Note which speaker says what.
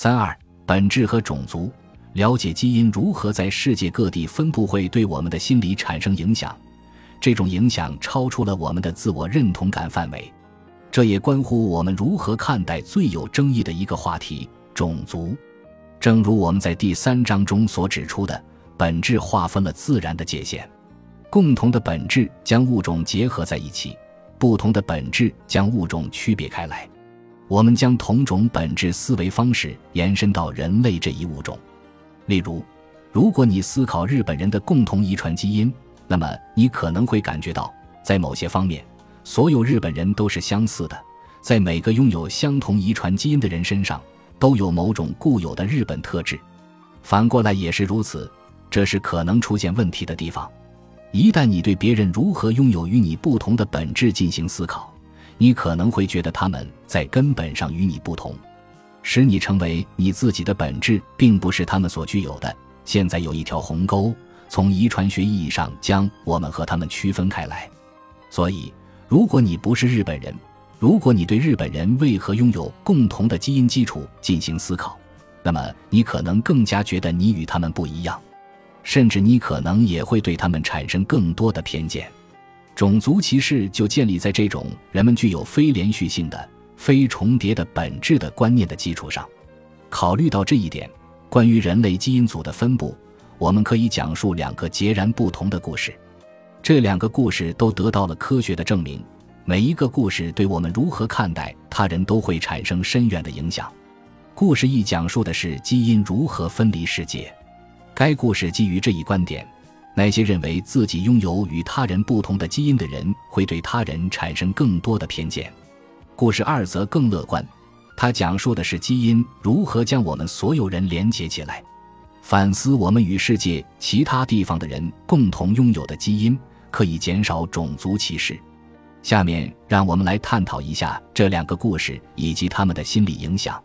Speaker 1: 三二本质和种族，了解基因如何在世界各地分布，会对我们的心理产生影响。这种影响超出了我们的自我认同感范围，这也关乎我们如何看待最有争议的一个话题——种族。正如我们在第三章中所指出的，本质划分了自然的界限，共同的本质将物种结合在一起，不同的本质将物种区别开来。我们将同种本质思维方式延伸到人类这一物种。例如，如果你思考日本人的共同遗传基因，那么你可能会感觉到，在某些方面，所有日本人都是相似的，在每个拥有相同遗传基因的人身上。都有某种固有的日本特质，反过来也是如此，这是可能出现问题的地方。一旦你对别人如何拥有与你不同的本质进行思考，你可能会觉得他们在根本上与你不同，使你成为你自己的本质并不是他们所具有的。现在有一条鸿沟，从遗传学意义上将我们和他们区分开来。所以，如果你不是日本人，如果你对日本人为何拥有共同的基因基础进行思考，那么你可能更加觉得你与他们不一样，甚至你可能也会对他们产生更多的偏见。种族歧视就建立在这种人们具有非连续性的、非重叠的本质的观念的基础上。考虑到这一点，关于人类基因组的分布，我们可以讲述两个截然不同的故事。这两个故事都得到了科学的证明。每一个故事对我们如何看待他人都会产生深远的影响。故事一讲述的是基因如何分离世界。该故事基于这一观点：那些认为自己拥有与他人不同的基因的人，会对他人产生更多的偏见。故事二则更乐观，它讲述的是基因如何将我们所有人连接起来，反思我们与世界其他地方的人共同拥有的基因，可以减少种族歧视。下面让我们来探讨一下这两个故事以及他们的心理影响。